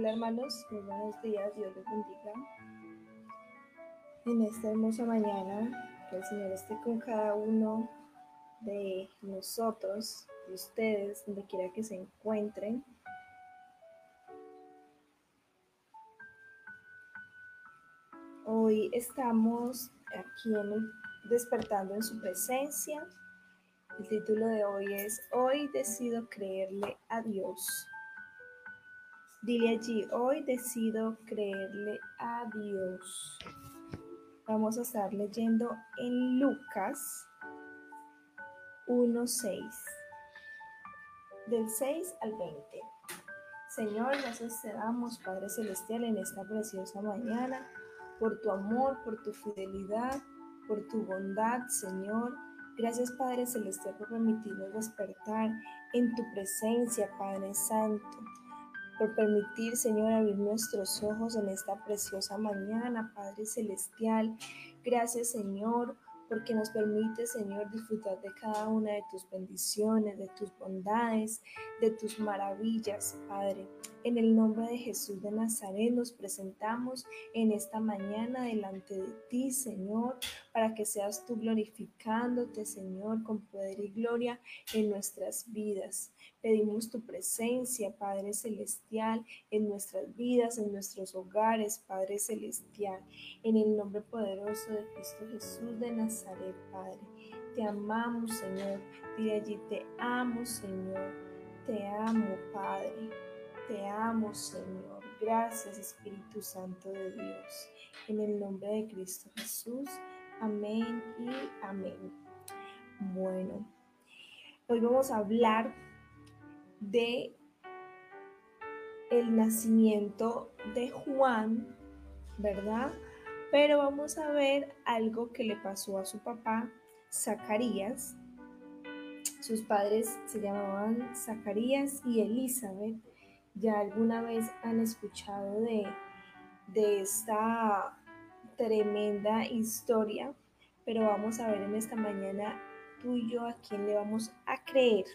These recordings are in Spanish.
Hola hermanos, muy buenos días, Dios les bendiga. En esta hermosa mañana, que el Señor esté con cada uno de nosotros, de ustedes, donde quiera que se encuentren. Hoy estamos aquí en despertando en su presencia. El título de hoy es Hoy decido creerle a Dios. Dile allí, hoy decido creerle a Dios. Vamos a estar leyendo en Lucas 1.6, del 6 al 20. Señor, gracias te damos, Padre Celestial, en esta preciosa mañana, por tu amor, por tu fidelidad, por tu bondad, Señor. Gracias, Padre Celestial, por permitirnos despertar en tu presencia, Padre Santo por permitir, Señor, abrir nuestros ojos en esta preciosa mañana, Padre Celestial. Gracias, Señor, porque nos permite, Señor, disfrutar de cada una de tus bendiciones, de tus bondades, de tus maravillas, Padre. En el nombre de Jesús de Nazaret nos presentamos en esta mañana delante de ti, Señor, para que seas tú glorificándote, Señor, con poder y gloria en nuestras vidas. Pedimos tu presencia, Padre Celestial, en nuestras vidas, en nuestros hogares, Padre Celestial, en el nombre poderoso de Cristo Jesús de Nazaret, Padre. Te amamos, Señor. Dile allí, te amo, Señor. Te amo, Padre. Te amo, Señor. Gracias, Espíritu Santo de Dios. En el nombre de Cristo Jesús. Amén y amén. Bueno, hoy vamos a hablar de el nacimiento de Juan, ¿verdad? Pero vamos a ver algo que le pasó a su papá, Zacarías. Sus padres se llamaban Zacarías y Elizabeth ya alguna vez han escuchado de, de esta tremenda historia, pero vamos a ver en esta mañana tú y yo a quién le vamos a creer.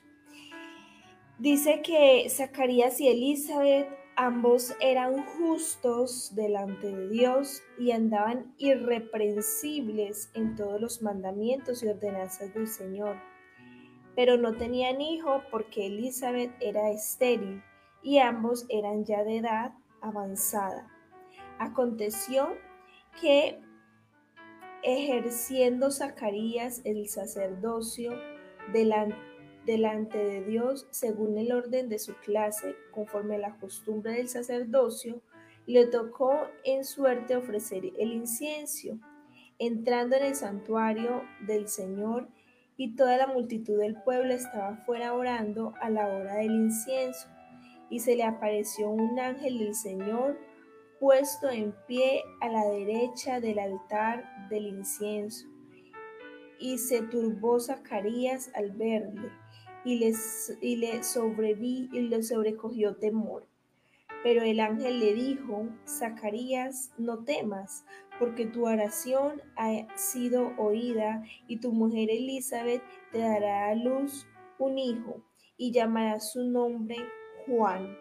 Dice que Zacarías y Elizabeth ambos eran justos delante de Dios y andaban irreprensibles en todos los mandamientos y ordenanzas del Señor. Pero no tenían hijo porque Elizabeth era estéril y ambos eran ya de edad avanzada. Aconteció que ejerciendo Zacarías el sacerdocio delante, de Dios según el orden de su clase, conforme a la costumbre del sacerdocio, le tocó en suerte ofrecer el incienso, entrando en el santuario del Señor, y toda la multitud del pueblo estaba fuera orando a la hora del incienso y se le apareció un ángel del Señor puesto en pie a la derecha del altar del incienso. Y se turbó Zacarías al verle, y, y le, sobreví, y le sobrecogió temor. Pero el ángel le dijo, Zacarías, no temas, porque tu oración ha sido oída, y tu mujer Elizabeth te dará a luz un hijo, y llamará su nombre Juan.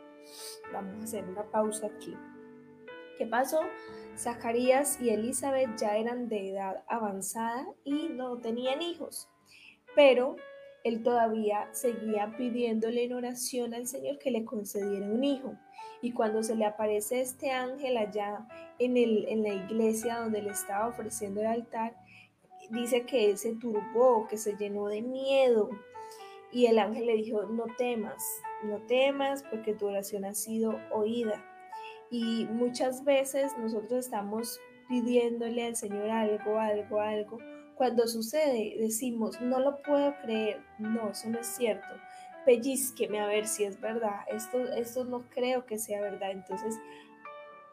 Vamos a hacer una pausa aquí. ¿Qué pasó? Zacarías y Elizabeth ya eran de edad avanzada y no tenían hijos, pero él todavía seguía pidiéndole en oración al Señor que le concediera un hijo. Y cuando se le aparece este ángel allá en, el, en la iglesia donde le estaba ofreciendo el altar, dice que él se turbó, que se llenó de miedo. Y el ángel le dijo, no temas, no temas porque tu oración ha sido oída. Y muchas veces nosotros estamos pidiéndole al Señor algo, algo, algo. Cuando sucede, decimos, no lo puedo creer. No, eso no es cierto. Pellizqueme a ver si es verdad. Esto, esto no creo que sea verdad. Entonces,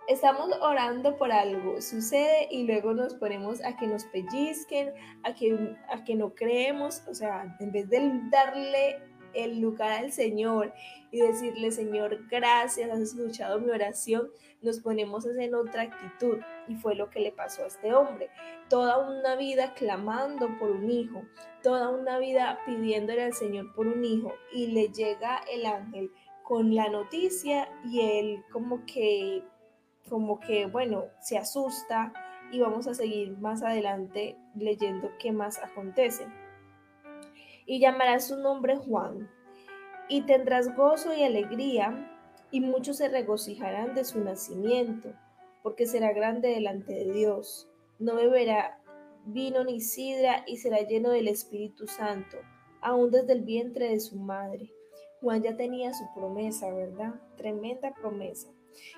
estamos orando por algo, sucede y luego nos ponemos a que nos pellizquen, a que, a que no creemos. O sea, en vez de darle el lugar al Señor y decirle, Señor, gracias, has escuchado mi oración, nos ponemos en otra actitud. Y fue lo que le pasó a este hombre. Toda una vida clamando por un hijo, toda una vida pidiéndole al Señor por un hijo y le llega el ángel con la noticia y él como que, como que, bueno, se asusta y vamos a seguir más adelante leyendo qué más acontece. Y llamarás su nombre Juan, y tendrás gozo y alegría, y muchos se regocijarán de su nacimiento, porque será grande delante de Dios. No beberá vino ni sidra, y será lleno del Espíritu Santo, aún desde el vientre de su madre. Juan ya tenía su promesa, ¿verdad? Tremenda promesa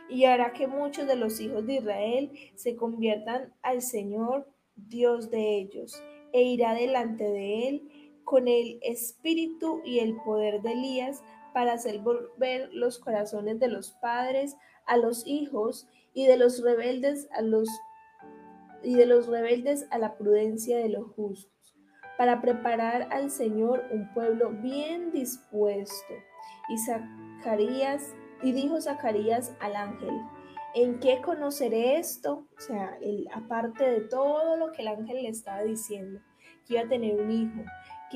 y hará que muchos de los hijos de Israel se conviertan al Señor Dios de ellos, e irá delante de él con el espíritu y el poder de Elías para hacer volver los corazones de los padres a los hijos y de los rebeldes a los y de los rebeldes a la prudencia de los justos, para preparar al Señor un pueblo bien dispuesto. Y Zacarías y dijo Zacarías al ángel, ¿en qué conoceré esto? O sea, aparte de todo lo que el ángel le estaba diciendo, que iba a tener un hijo,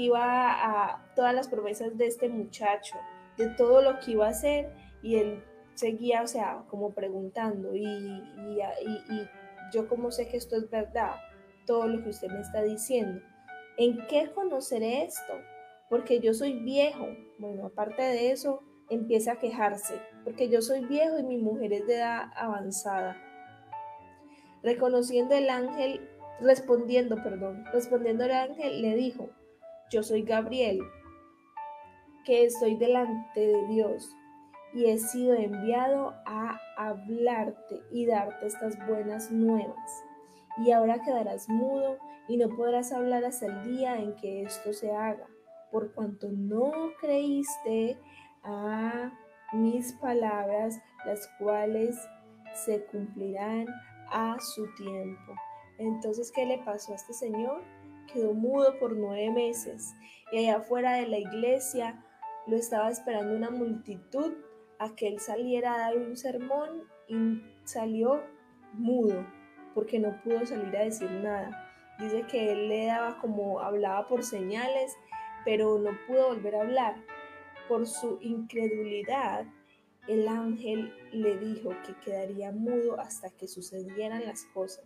iba a todas las promesas de este muchacho, de todo lo que iba a hacer, y él seguía, o sea, como preguntando, y yo como sé que esto es verdad, todo lo que usted me está diciendo. ¿En qué conoceré esto? Porque yo soy viejo. Bueno, aparte de eso, empieza a quejarse, porque yo soy viejo y mi mujer es de edad avanzada. Reconociendo el ángel, respondiendo, perdón, respondiendo el ángel, le dijo, yo soy Gabriel, que estoy delante de Dios y he sido enviado a hablarte y darte estas buenas nuevas. Y ahora quedarás mudo y no podrás hablar hasta el día en que esto se haga, por cuanto no creíste a mis palabras, las cuales se cumplirán a su tiempo. Entonces, ¿qué le pasó a este señor? Quedó mudo por nueve meses y allá afuera de la iglesia lo estaba esperando una multitud a que él saliera a dar un sermón y salió mudo porque no pudo salir a decir nada. Dice que él le daba como hablaba por señales, pero no pudo volver a hablar por su incredulidad, el ángel le dijo que quedaría mudo hasta que sucedieran las cosas.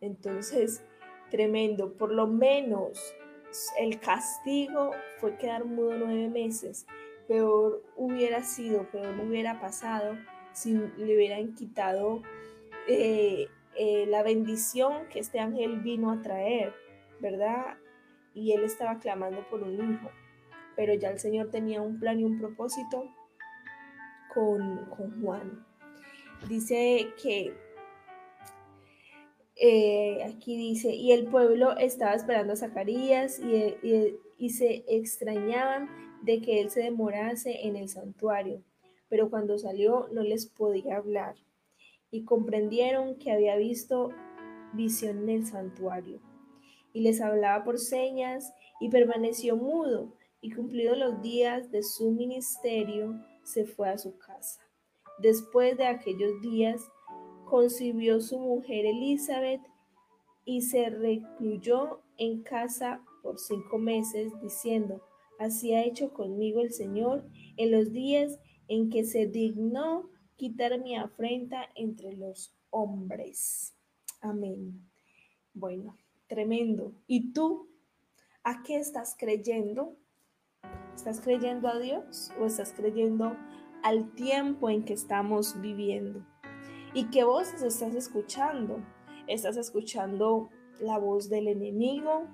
Entonces, tremendo, por lo menos el castigo fue quedar mudo nueve meses. Peor hubiera sido, peor hubiera pasado si le hubieran quitado eh, eh, la bendición que este ángel vino a traer, ¿verdad? Y él estaba clamando por un hijo pero ya el Señor tenía un plan y un propósito con, Juan. Dice que eh, aquí dice, y el pueblo estaba esperando a Zacarías y, y, se extrañaban de que él se demorase en el santuario, pero cuando salió no les podía hablar y comprendieron que había visto visión en el santuario y les hablaba por señas y permaneció mudo y cumplidos los días de su ministerio, se fue a su casa. Después de aquellos días, concibió su mujer Elizabeth y se recluyó en casa por cinco meses, diciendo, así ha hecho conmigo el Señor en los días en que se dignó quitar mi afrenta entre los hombres. Amén. Bueno, tremendo. ¿Y tú a qué estás creyendo? ¿Estás creyendo a Dios o estás creyendo al tiempo en que estamos viviendo? ¿Y qué voces estás escuchando? ¿Estás escuchando la voz del enemigo?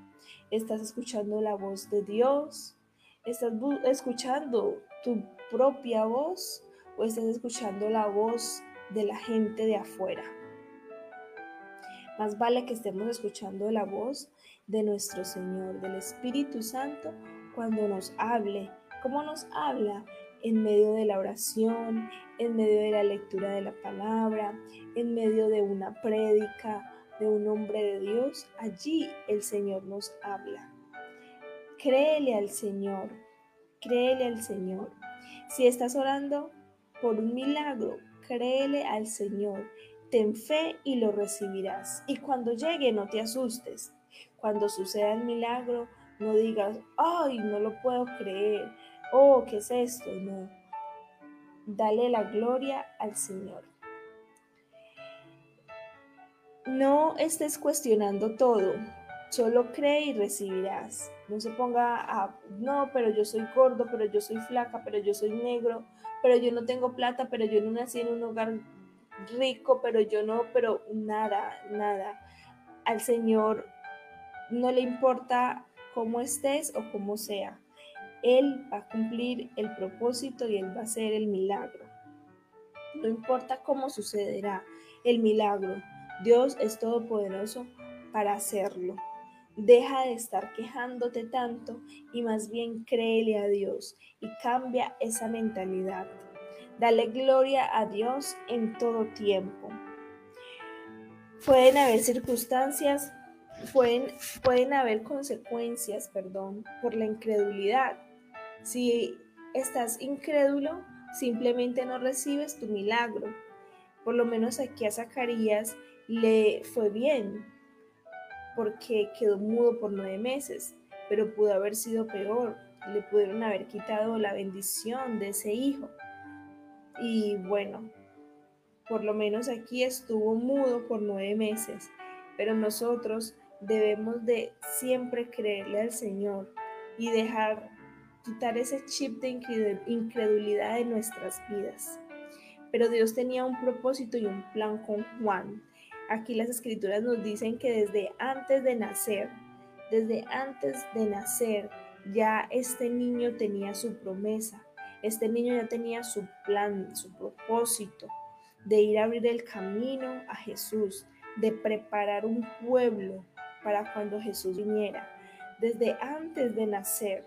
¿Estás escuchando la voz de Dios? ¿Estás escuchando tu propia voz o estás escuchando la voz de la gente de afuera? Más vale que estemos escuchando la voz de nuestro Señor, del Espíritu Santo, cuando nos hable, cómo nos habla en medio de la oración, en medio de la lectura de la palabra, en medio de una prédica de un hombre de Dios, allí el Señor nos habla. Créele al Señor, créele al Señor. Si estás orando por un milagro, créele al Señor. Ten fe y lo recibirás. Y cuando llegue, no te asustes. Cuando suceda el milagro, no digas, ay, no lo puedo creer. Oh, ¿qué es esto? No. dale la gloria al Señor. No estés cuestionando todo, solo cree y recibirás. No se ponga a, no, pero yo soy gordo, pero yo soy flaca, pero yo soy negro, pero yo no tengo plata, pero yo no nací en un hogar rico, pero yo no, pero nada, nada. Al Señor no le importa cómo estés o cómo sea. Él va a cumplir el propósito y Él va a hacer el milagro. No importa cómo sucederá el milagro, Dios es todopoderoso para hacerlo. Deja de estar quejándote tanto y más bien créele a Dios y cambia esa mentalidad. Dale gloria a Dios en todo tiempo. Pueden haber circunstancias, pueden, pueden haber consecuencias, perdón, por la incredulidad. Si estás incrédulo, simplemente no recibes tu milagro. Por lo menos aquí a Zacarías le fue bien porque quedó mudo por nueve meses, pero pudo haber sido peor. Le pudieron haber quitado la bendición de ese hijo. Y bueno, por lo menos aquí estuvo mudo por nueve meses, pero nosotros debemos de siempre creerle al Señor y dejar quitar ese chip de incredulidad de nuestras vidas. Pero Dios tenía un propósito y un plan con Juan Aquí las escrituras nos dicen que desde antes de nacer, desde antes de nacer, ya este niño tenía su promesa, este niño ya tenía su plan, su propósito de ir a abrir el camino a Jesús, de preparar un pueblo para cuando Jesús viniera. Desde antes de nacer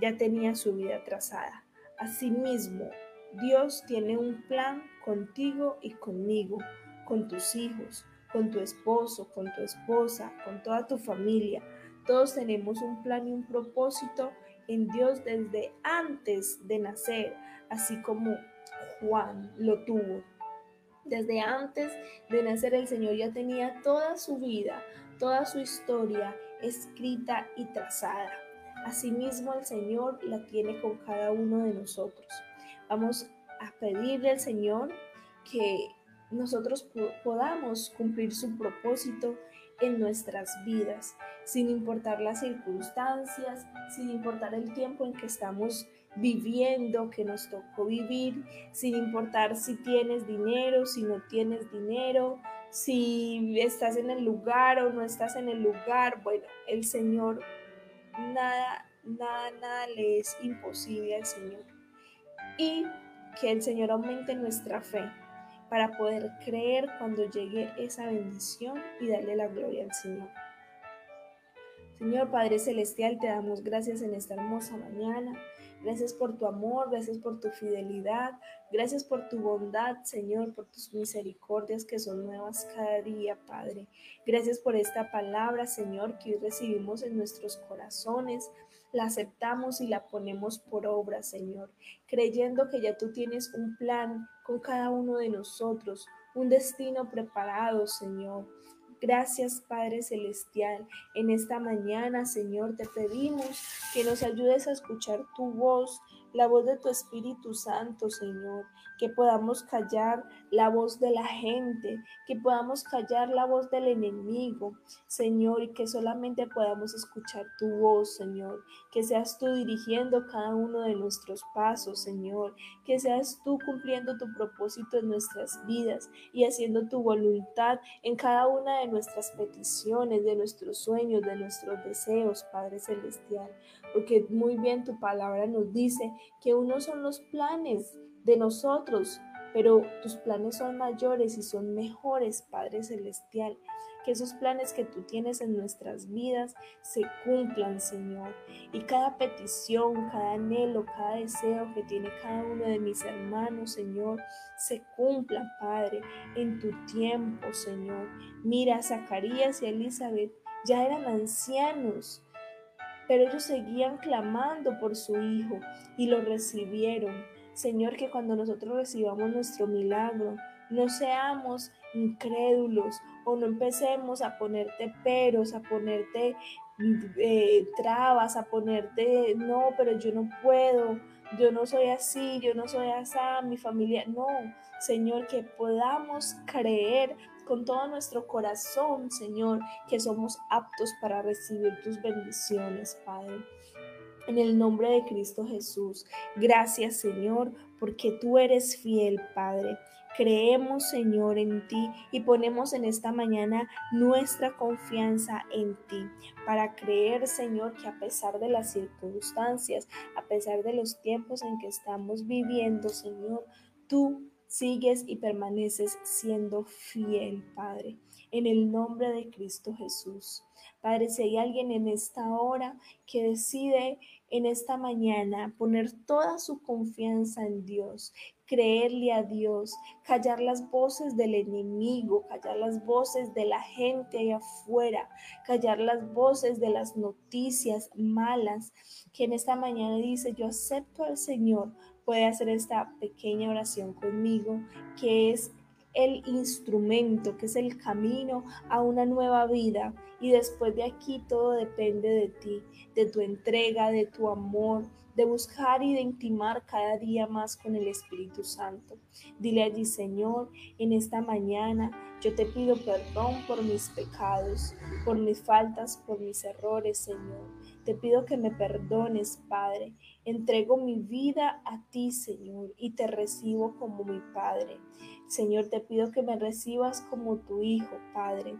ya tenía su vida trazada. Asimismo, Dios tiene un plan contigo y conmigo con tus hijos, con tu esposo, con tu esposa, con toda tu familia. Todos tenemos un plan y un propósito en Dios desde antes de nacer, así como Juan lo tuvo. Desde antes de nacer el Señor ya tenía toda su vida, toda su historia escrita y trazada. Asimismo el Señor la tiene con cada uno de nosotros. Vamos a pedirle al Señor que nosotros podamos cumplir su propósito en nuestras vidas, sin importar las circunstancias, sin importar el tiempo en que estamos viviendo, que nos tocó vivir, sin importar si tienes dinero, si no tienes dinero, si estás en el lugar o no estás en el lugar. Bueno, el Señor, nada, nada, nada le es imposible al Señor. Y que el Señor aumente nuestra fe para poder creer cuando llegue esa bendición y darle la gloria al Señor. Señor Padre Celestial, te damos gracias en esta hermosa mañana. Gracias por tu amor, gracias por tu fidelidad, gracias por tu bondad, Señor, por tus misericordias que son nuevas cada día, Padre. Gracias por esta palabra, Señor, que hoy recibimos en nuestros corazones la aceptamos y la ponemos por obra, Señor, creyendo que ya tú tienes un plan con cada uno de nosotros, un destino preparado, Señor. Gracias, Padre Celestial. En esta mañana, Señor, te pedimos que nos ayudes a escuchar tu voz, la voz de tu Espíritu Santo, Señor, que podamos callar la voz de la gente, que podamos callar la voz del enemigo, Señor, y que solamente podamos escuchar tu voz, Señor, que seas tú dirigiendo cada uno de nuestros pasos, Señor, que seas tú cumpliendo tu propósito en nuestras vidas y haciendo tu voluntad en cada una de nuestras peticiones, de nuestros sueños, de nuestros deseos, Padre Celestial, porque muy bien tu palabra nos dice que unos son los planes de nosotros, pero tus planes son mayores y son mejores, Padre Celestial. Que esos planes que tú tienes en nuestras vidas se cumplan, Señor. Y cada petición, cada anhelo, cada deseo que tiene cada uno de mis hermanos, Señor, se cumpla, Padre, en tu tiempo, Señor. Mira, Zacarías y Elizabeth ya eran ancianos, pero ellos seguían clamando por su hijo y lo recibieron. Señor, que cuando nosotros recibamos nuestro milagro, no seamos incrédulos o no empecemos a ponerte peros, a ponerte eh, trabas, a ponerte, no, pero yo no puedo, yo no soy así, yo no soy así, mi familia, no, Señor, que podamos creer con todo nuestro corazón, Señor, que somos aptos para recibir tus bendiciones, Padre. En el nombre de Cristo Jesús. Gracias, Señor, porque tú eres fiel, Padre. Creemos, Señor, en ti y ponemos en esta mañana nuestra confianza en ti para creer, Señor, que a pesar de las circunstancias, a pesar de los tiempos en que estamos viviendo, Señor, tú sigues y permaneces siendo fiel, Padre, en el nombre de Cristo Jesús. Padre, si hay alguien en esta hora que decide en esta mañana poner toda su confianza en Dios, creerle a Dios, callar las voces del enemigo, callar las voces de la gente allá afuera, callar las voces de las noticias malas, que en esta mañana dice, yo acepto al Señor puede hacer esta pequeña oración conmigo, que es el instrumento, que es el camino a una nueva vida. Y después de aquí todo depende de ti, de tu entrega, de tu amor, de buscar y de intimar cada día más con el Espíritu Santo. Dile allí, Señor, en esta mañana yo te pido perdón por mis pecados, por mis faltas, por mis errores, Señor. Te pido que me perdones, Padre. Entrego mi vida a ti, Señor, y te recibo como mi Padre. Señor, te pido que me recibas como tu Hijo, Padre.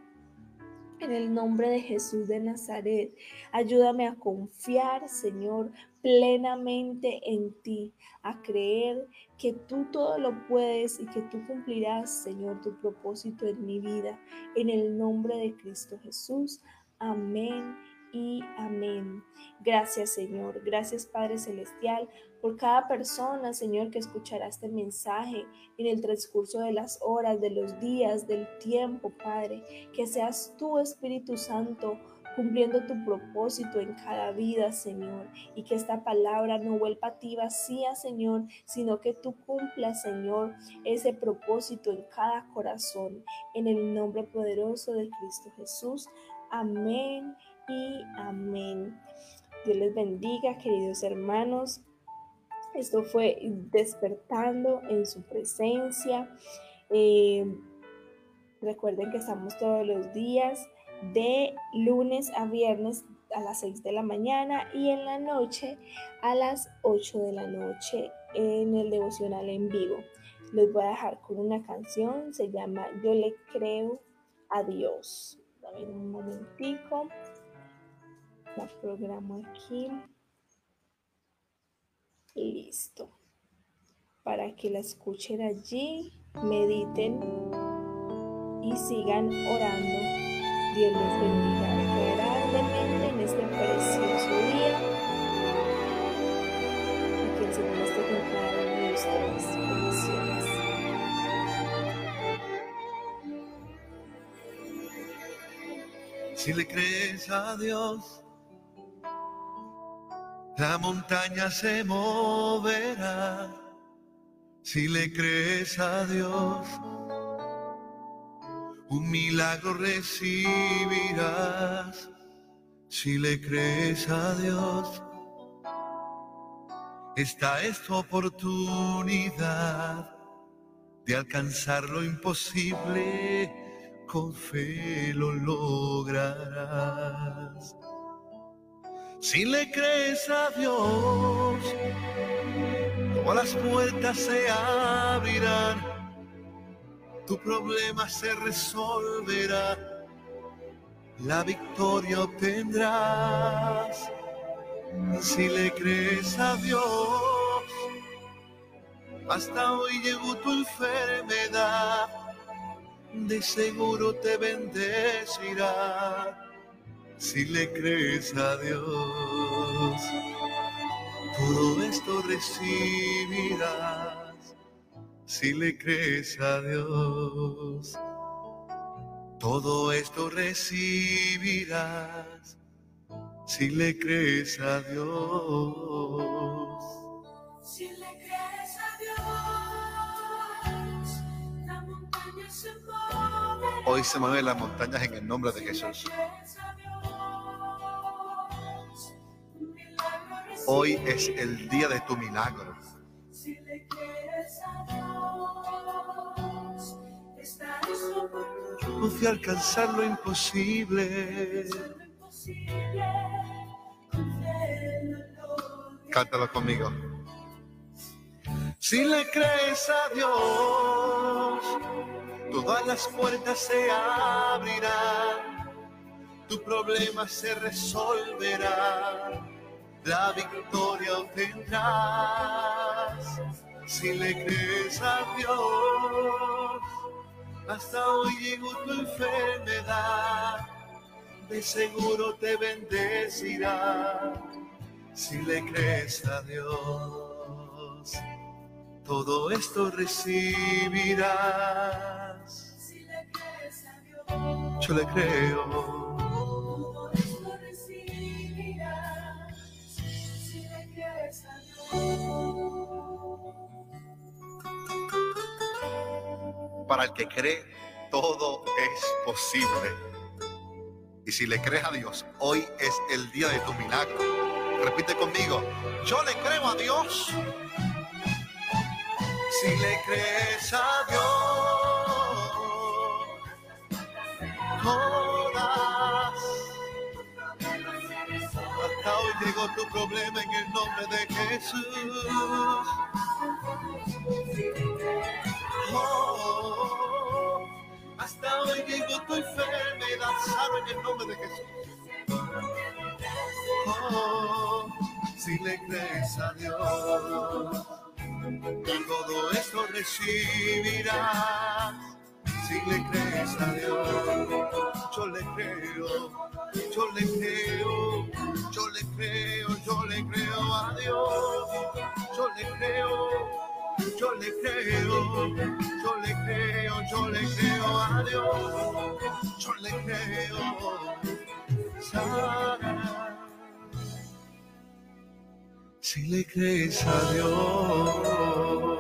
En el nombre de Jesús de Nazaret, ayúdame a confiar, Señor, plenamente en ti, a creer que tú todo lo puedes y que tú cumplirás, Señor, tu propósito en mi vida. En el nombre de Cristo Jesús. Amén y amén. Gracias Señor, gracias Padre Celestial por cada persona, Señor, que escuchará este mensaje en el transcurso de las horas, de los días, del tiempo, Padre. Que seas tú, Espíritu Santo, cumpliendo tu propósito en cada vida, Señor, y que esta palabra no vuelva a ti vacía, Señor, sino que tú cumplas, Señor, ese propósito en cada corazón, en el nombre poderoso de Cristo Jesús. Amén y amén. Dios les bendiga, queridos hermanos. Esto fue despertando en su presencia. Eh, recuerden que estamos todos los días de lunes a viernes a las 6 de la mañana y en la noche a las 8 de la noche en el devocional en vivo. Les voy a dejar con una canción, se llama Yo le creo a Dios. Dame un momentico la programo aquí. Listo. Para que la escuchen allí, mediten y sigan orando. Dios les bendiga grandemente en este precioso día. Y que el Señor esté con cada uno de. Bendiciones. Si le crees a Dios, la montaña se moverá si le crees a Dios. Un milagro recibirás si le crees a Dios. Esta es tu oportunidad de alcanzar lo imposible, con fe lo lograrás. Si le crees a Dios, todas las puertas se abrirán, tu problema se resolverá, la victoria obtendrás. Si le crees a Dios, hasta hoy llegó tu enfermedad, de seguro te bendecirá si le crees a Dios. Todo esto recibirás si le crees a Dios. Todo esto recibirás si le crees a Dios. Si le crees a Dios, la montaña se mueve. Hoy se mueven las montañas en el nombre de Jesús. Hoy es el día de tu milagro. Si le crees a Dios, Confía alcanzar lo imposible. Cántalo conmigo. Si le crees a Dios, todas las puertas se abrirán, tu problema se resolverá, la victoria obtendrás. Si le crees a Dios, hasta hoy llegó tu enfermedad, de seguro te bendecirá. Si le crees a Dios, todo esto recibirás. Si le crees a Dios, Yo le creo. Para el que cree, todo es posible. Y si le crees a Dios, hoy es el día de tu milagro. Repite conmigo, yo le creo a Dios. Si le crees a Dios, todas. Hasta hoy llegó tu problema en el nombre de Jesús. Oh, hasta hoy llegó tu enfermedad, en el nombre de Jesús. Oh, si le crees a Dios, todo esto recibirás. Si le crees a Dios, yo le creo, yo le creo, yo le creo, yo le creo a Dios, yo le creo. Yo le creo, yo le creo, yo le creo a Dios, yo le creo. Si le crees a Dios,